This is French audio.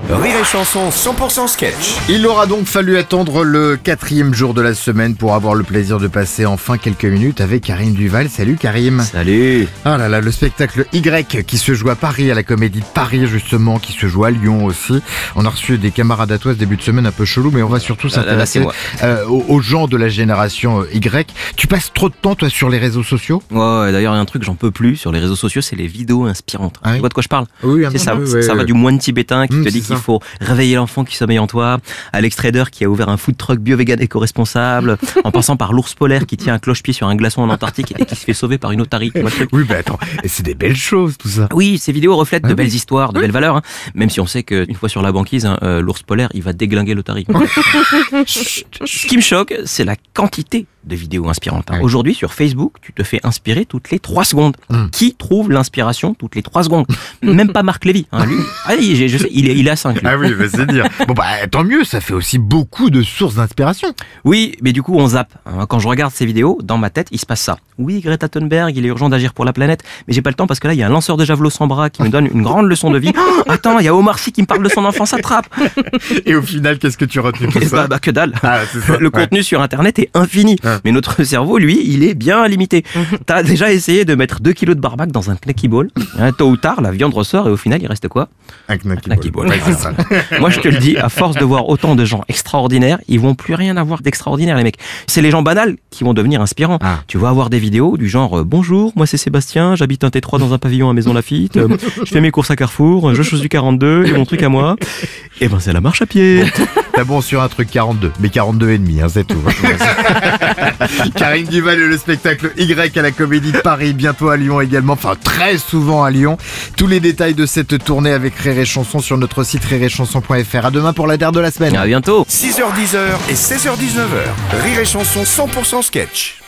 Rire et Chanson 100% sketch. Il aura donc fallu attendre le quatrième jour de la semaine pour avoir le plaisir de passer enfin quelques minutes avec Karim Duval. Salut Karim. Salut Ah là là, le spectacle Y qui se joue à Paris, à la Comédie de Paris justement, qui se joue à Lyon aussi. On a reçu des camarades à toi ce début de semaine un peu chelou, mais on va surtout c'est s'intéresser euh, aux, gens de la génération euh, Y. Tu passes trop de temps toi sur les réseaux sociaux? Ouais, ouais, d'ailleurs, il y a un truc que j'en peux plus sur les réseaux sociaux, c'est les vidéos inspirantes. Ah oui tu vois de quoi je parle? Oui, un ça, peu, ça ouais, va du moine tibétain qui Mmh, te dit ça. faut réveiller l'enfant qui sommeille en toi, à l'extrader qui a ouvert un food truck bio-vegan éco-responsable, en passant par l'ours polaire qui tient un cloche-pied sur un glaçon en Antarctique et qui se fait sauver par une otarie. Oui, bah attends, et c'est des belles choses tout ça. oui, ces vidéos reflètent Ah de oui. belles histoires, de belles valeurs, hein. même si on sait qu'une fois sur la banquise, hein, euh, l'ours polaire, il va déglinguer l'otarie. Ce qui me choque, c'est la quantité de vidéos inspirantes. hein. Oui. Aujourd'hui, sur Facebook, tu te fais inspirer toutes les trois secondes. Mm. Qui trouve l'inspiration toutes les trois secondes? Même pas Marc Lévy. Hein, lui, ah, il- je sais, il est, il est à 5. Ah oui, bah, c'est dire. Bon bah tant mieux, ça fait aussi beaucoup de sources d'inspiration. Oui, mais du coup, on zappe. hein. Quand je regarde ces vidéos, dans ma tête, il se passe ça. Oui, Greta Thunberg, il est urgent d'agir pour la planète, mais j'ai pas le temps parce que là, il y a un lanceur de javelot sans bras qui me donne une grande leçon de vie. Oh, attends, il y a Omar Sy qui me parle de son enfance attrape. Et au final, qu'est-ce que tu retiens de tout Eh ça? bah, bah, que dalle. Ah, ça. Le Ouais. contenu sur Internet est infini, Ouais. Mais notre cerveau, lui, il est bien limité. T'as déjà essayé de mettre 2 kilos de barbac dans un knacky ball Hein, Tôt ou tard, la viande ressort et au final, il reste quoi? Un knacky knacky ball. Moi, je te le dis, à force de voir autant de gens extraordinaires, ils vont plus rien avoir d'extraordinaire, les mecs. C'est les gens banals qui vont devenir inspirants. Ah. Tu vas avoir des vidéos du genre euh, Bonjour, moi c'est Sébastien, j'habite un T3 dans un pavillon à Maison Lafitte, euh, je fais mes courses à Carrefour, je chose du 42 et mon truc à moi. Et ben c'est la marche à pied. T'as bon sur un truc 42, mais 42 et demi, hein, c'est tout. Karine Duval et le spectacle Y à la Comédie de Paris, bientôt à Lyon également, enfin très souvent à Lyon. Tous les détails de cette tournée avec Rire et Chanson sur notre site rireetchanson.fr. À demain pour la dernière de la semaine. À bientôt. 6h10 et 16h19h. Rire et Chanson 100% sketch.